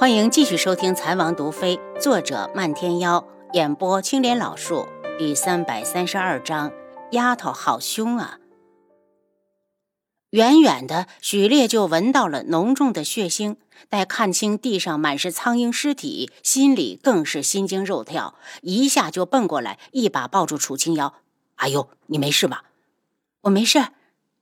欢迎继续收听《残王毒妃》，作者漫天妖，演播青莲老树，第三百三十二章。丫头好凶啊！远远的，许烈就闻到了浓重的血腥。待看清地上满是苍蝇尸体，心里更是心惊肉跳，一下就奔过来，一把抱住楚清瑶。“哎呦，你没事吧？”“我没事。”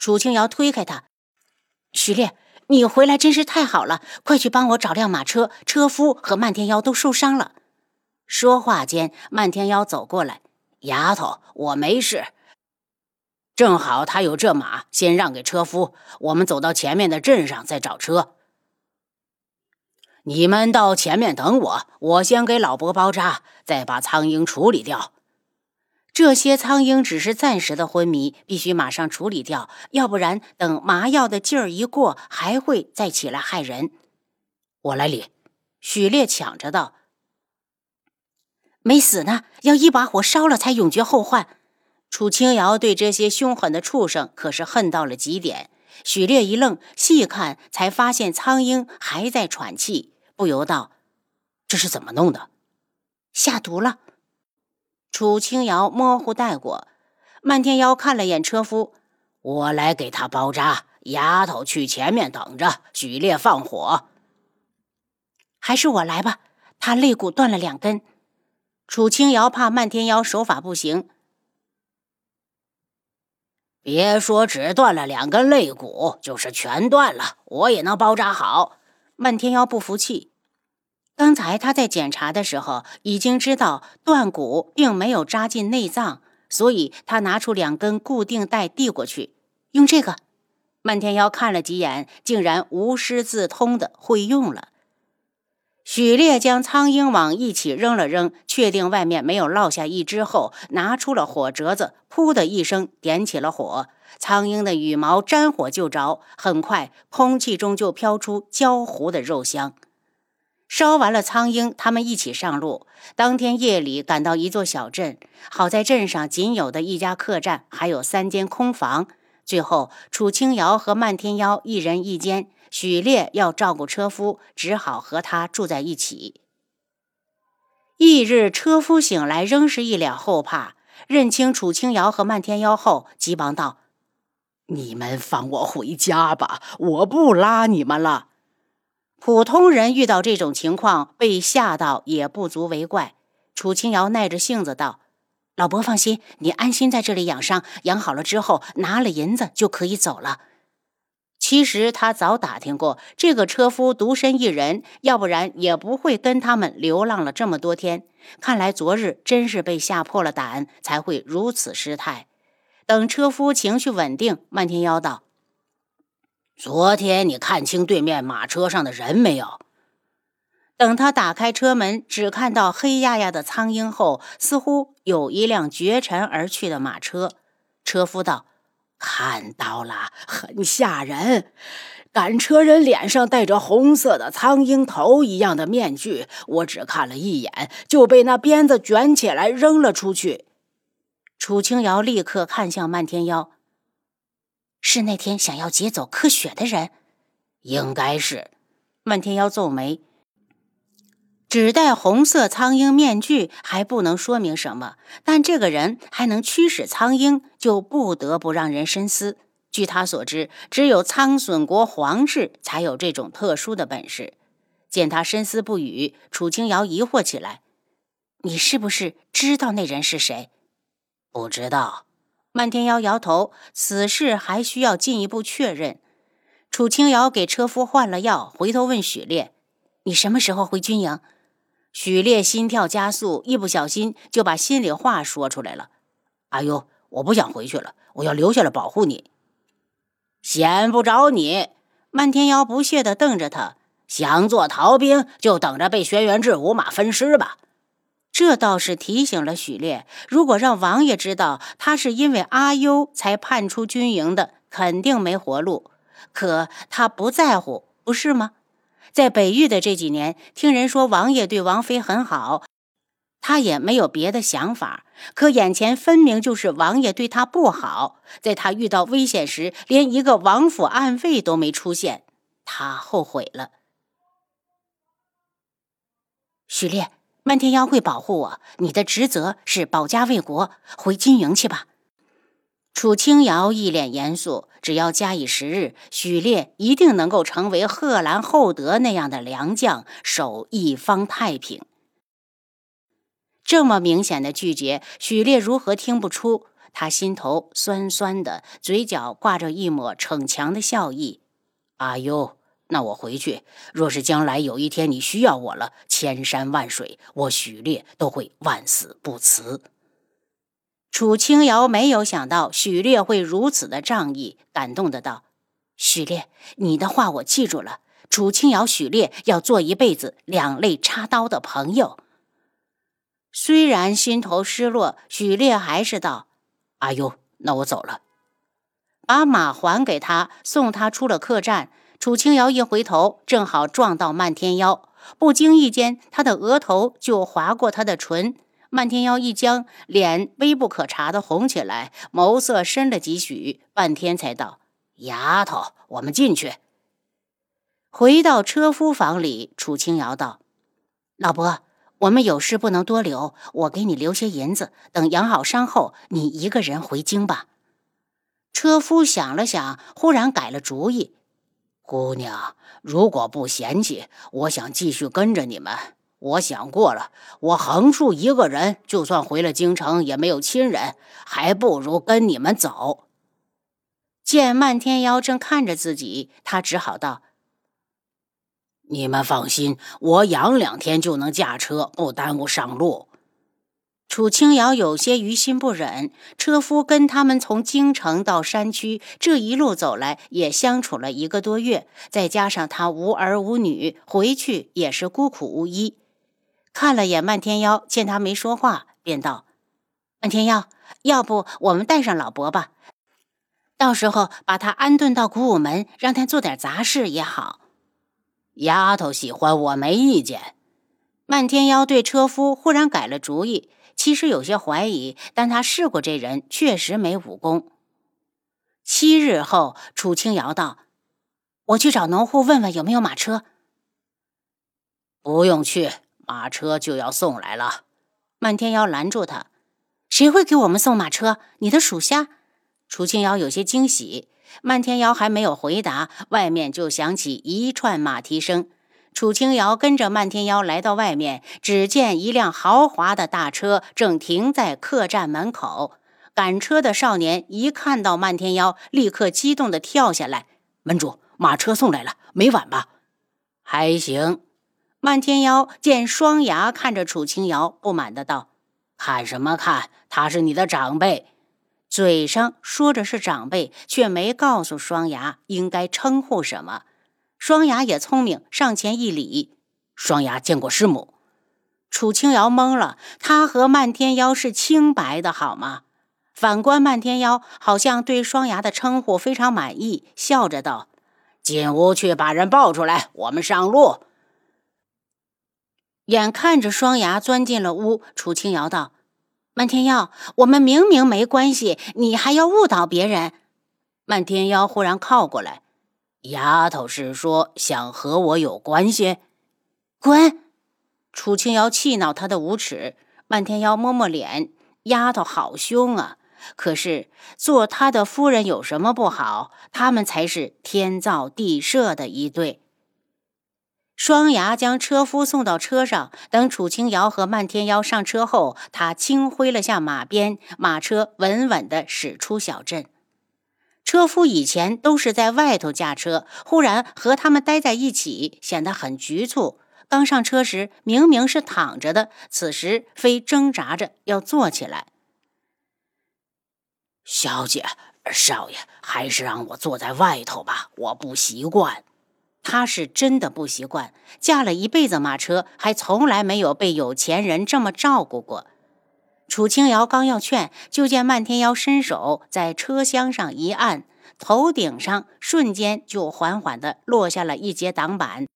楚清瑶推开他，“许烈。”你回来真是太好了，快去帮我找辆马车，车夫和漫天妖都受伤了。说话间，漫天妖走过来：“丫头，我没事，正好他有这马，先让给车夫。我们走到前面的镇上再找车。你们到前面等我，我先给老伯包扎，再把苍蝇处理掉。”这些苍蝇只是暂时的昏迷，必须马上处理掉，要不然等麻药的劲儿一过，还会再起来害人。我来理。许烈抢着道：“没死呢，要一把火烧了才永绝后患。”楚清瑶对这些凶狠的畜生可是恨到了极点。许烈一愣，细看才发现苍蝇还在喘气，不由道：“这是怎么弄的？下毒了。”楚清瑶模糊带过，漫天妖看了眼车夫，我来给他包扎。丫头去前面等着，许烈放火。还是我来吧，他肋骨断了两根。楚清瑶怕漫天妖手法不行，别说只断了两根肋骨，就是全断了，我也能包扎好。漫天妖不服气。刚才他在检查的时候，已经知道断骨并没有扎进内脏，所以他拿出两根固定带递过去，用这个。漫天妖看了几眼，竟然无师自通的会用了。许烈将苍蝇网一起扔了扔，确定外面没有落下一只后，拿出了火折子，噗的一声点起了火。苍蝇的羽毛沾火就着，很快空气中就飘出焦糊的肉香。烧完了苍蝇，他们一起上路。当天夜里赶到一座小镇，好在镇上仅有的一家客栈还有三间空房。最后，楚清瑶和漫天妖一人一间，许烈要照顾车夫，只好和他住在一起。翌日，车夫醒来仍是一脸后怕，认清楚清瑶和漫天妖后，急忙道：“你们放我回家吧，我不拉你们了。”普通人遇到这种情况，被吓到也不足为怪。楚清瑶耐着性子道：“老伯放心，你安心在这里养伤，养好了之后拿了银子就可以走了。”其实他早打听过，这个车夫独身一人，要不然也不会跟他们流浪了这么多天。看来昨日真是被吓破了胆，才会如此失态。等车夫情绪稳定，漫天妖道。昨天你看清对面马车上的人没有？等他打开车门，只看到黑压压的苍鹰后，似乎有一辆绝尘而去的马车。车夫道：“看到了，很吓人。赶车人脸上戴着红色的苍蝇头一样的面具，我只看了一眼，就被那鞭子卷起来扔了出去。”楚清瑶立刻看向漫天妖。是那天想要劫走柯雪的人，应该是。漫天妖皱眉，只戴红色苍鹰面具还不能说明什么，但这个人还能驱使苍鹰，就不得不让人深思。据他所知，只有苍隼国皇室才有这种特殊的本事。见他深思不语，楚清瑶疑惑起来：“你是不是知道那人是谁？”不知道。漫天妖摇头，此事还需要进一步确认。楚清瑶给车夫换了药，回头问许烈：“你什么时候回军营？”许烈心跳加速，一不小心就把心里话说出来了：“哎呦，我不想回去了，我要留下来保护你。”闲不着你！漫天妖不屑地瞪着他：“想做逃兵，就等着被轩辕志五马分尸吧。”这倒是提醒了许烈，如果让王爷知道他是因为阿优才叛出军营的，肯定没活路。可他不在乎，不是吗？在北域的这几年，听人说王爷对王妃很好，他也没有别的想法。可眼前分明就是王爷对他不好，在他遇到危险时，连一个王府暗卫都没出现，他后悔了。许烈，漫天妖会保护我，你的职责是保家卫国，回金营去吧。楚清瑶一脸严肃，只要加以时日，许烈一定能够成为贺兰厚德那样的良将，守一方太平。这么明显的拒绝，许烈如何听不出？他心头酸酸的，嘴角挂着一抹逞强的笑意。阿呦，那我回去。若是将来有一天你需要我了，千山万水，我许烈都会万死不辞。楚清瑶没有想到许烈会如此的仗义，感动的道：“许烈，你的话我记住了。楚清瑶、许烈要做一辈子两肋插刀的朋友。”虽然心头失落，许烈还是道：“阿优，那我走了。”把马还给他，送他出了客栈。楚清瑶一回头，正好撞到漫天妖，不经意间，他的额头就划过他的唇。漫天妖一僵，脸微不可察的红起来，眸色深了几许，半天才道：“丫头，我们进去。”回到车夫房里，楚清瑶道：“老伯，我们有事不能多留，我给你留些银子，等养好伤后，你一个人回京吧。”车夫想了想，忽然改了主意：“姑娘，如果不嫌弃，我想继续跟着你们。”我想过了，我横竖一个人，就算回了京城，也没有亲人，还不如跟你们走。见漫天妖正看着自己，他只好道：“你们放心，我养两天就能驾车，不耽误上路。”楚清瑶有些于心不忍，车夫跟他们从京城到山区这一路走来，也相处了一个多月，再加上他无儿无女，回去也是孤苦无依。看了眼漫天妖，见他没说话，便道：“漫天妖，要不我们带上老伯吧？到时候把他安顿到古武门，让他做点杂事也好。”丫头喜欢，我没意见。漫天妖对车夫忽然改了主意，其实有些怀疑，但他试过这人，确实没武功。七日后，楚清瑶道：“我去找农户问问有没有马车。”不用去。马车就要送来了，漫天妖拦住他：“谁会给我们送马车？你的属下？”楚清瑶有些惊喜。漫天妖还没有回答，外面就响起一串马蹄声。楚清瑶跟着漫天妖来到外面，只见一辆豪华的大车正停在客栈门口。赶车的少年一看到漫天妖，立刻激动地跳下来：“门主，马车送来了，没晚吧？”“还行。”漫天妖见双牙看着楚清瑶，不满的道：“看什么看？他是你的长辈，嘴上说着是长辈，却没告诉双牙应该称呼什么。双牙也聪明，上前一礼：‘双牙见过师母。’楚清瑶懵了，他和漫天妖是清白的，好吗？反观漫天妖，好像对双牙的称呼非常满意，笑着道：‘进屋去，把人抱出来，我们上路。’”眼看着双牙钻进了屋，楚清瑶道：“漫天妖，我们明明没关系，你还要误导别人。”漫天妖忽然靠过来：“丫头是说想和我有关系？”滚！楚清瑶气恼他的无耻。漫天妖摸摸脸：“丫头好凶啊！可是做他的夫人有什么不好？他们才是天造地设的一对。”双牙将车夫送到车上，等楚清瑶和漫天妖上车后，他轻挥了下马鞭，马车稳稳地驶出小镇。车夫以前都是在外头驾车，忽然和他们待在一起，显得很局促。刚上车时明明是躺着的，此时非挣扎着要坐起来。小姐，少爷，还是让我坐在外头吧，我不习惯。他是真的不习惯，驾了一辈子马车，还从来没有被有钱人这么照顾过。楚清瑶刚要劝，就见漫天妖伸手在车厢上一按，头顶上瞬间就缓缓地落下了一节挡板，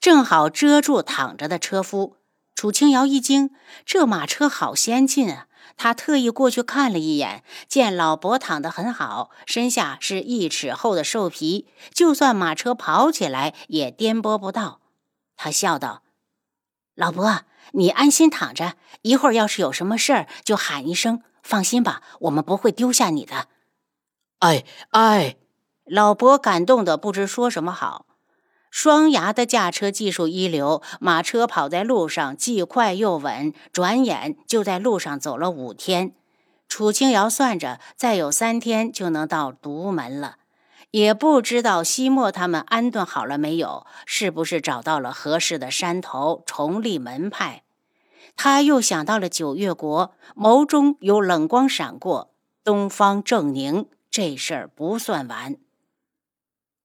正好遮住躺着的车夫。楚清瑶一惊，这马车好先进啊！他特意过去看了一眼，见老伯躺得很好，身下是一尺厚的兽皮，就算马车跑起来也颠簸不到。他笑道：“老伯，你安心躺着，一会儿要是有什么事儿就喊一声。放心吧，我们不会丢下你的。哎哎，老伯感动的不知说什么好。双牙的驾车技术一流，马车跑在路上既快又稳，转眼就在路上走了五天。楚清瑶算着，再有三天就能到独门了。也不知道西莫他们安顿好了没有，是不是找到了合适的山头重立门派？他又想到了九月国，眸中有冷光闪过。东方正宁，这事儿不算完。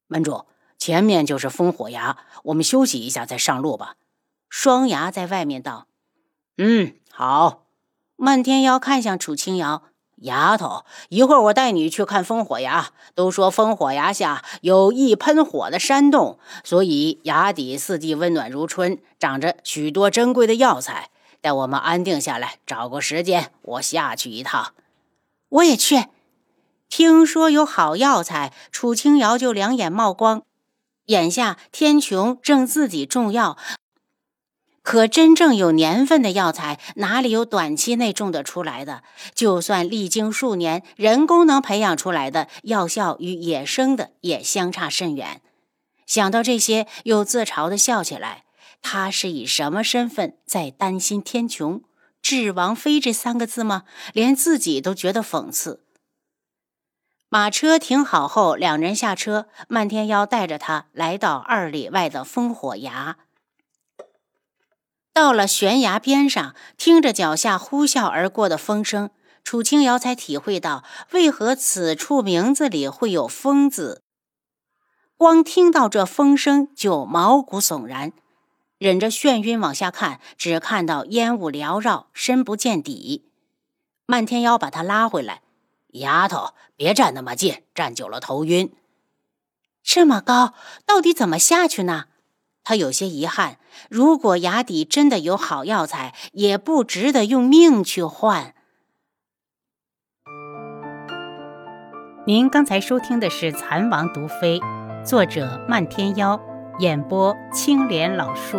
门主。前面就是烽火崖，我们休息一下再上路吧。双牙在外面道：“嗯，好。”漫天妖看向楚清瑶：“丫头，一会儿我带你去看烽火崖。都说烽火崖下有一喷火的山洞，所以崖底四季温暖如春，长着许多珍贵的药材。待我们安定下来，找个时间，我下去一趟。我也去。听说有好药材，楚清瑶就两眼冒光。”眼下天穹正自己种药，可真正有年份的药材哪里有短期内种得出来的？就算历经数年，人工能培养出来的药效与野生的也相差甚远。想到这些，又自嘲的笑起来。他是以什么身份在担心天穹？智王妃这三个字吗？连自己都觉得讽刺。马车停好后，两人下车。漫天妖带着他来到二里外的烽火崖。到了悬崖边上，听着脚下呼啸而过的风声，楚清瑶才体会到为何此处名字里会有“风”字。光听到这风声就毛骨悚然，忍着眩晕往下看，只看到烟雾缭绕，深不见底。漫天妖把他拉回来。丫头，别站那么近，站久了头晕。这么高，到底怎么下去呢？他有些遗憾。如果崖底真的有好药材，也不值得用命去换。您刚才收听的是《蚕王毒妃》，作者漫天妖，演播青莲老树。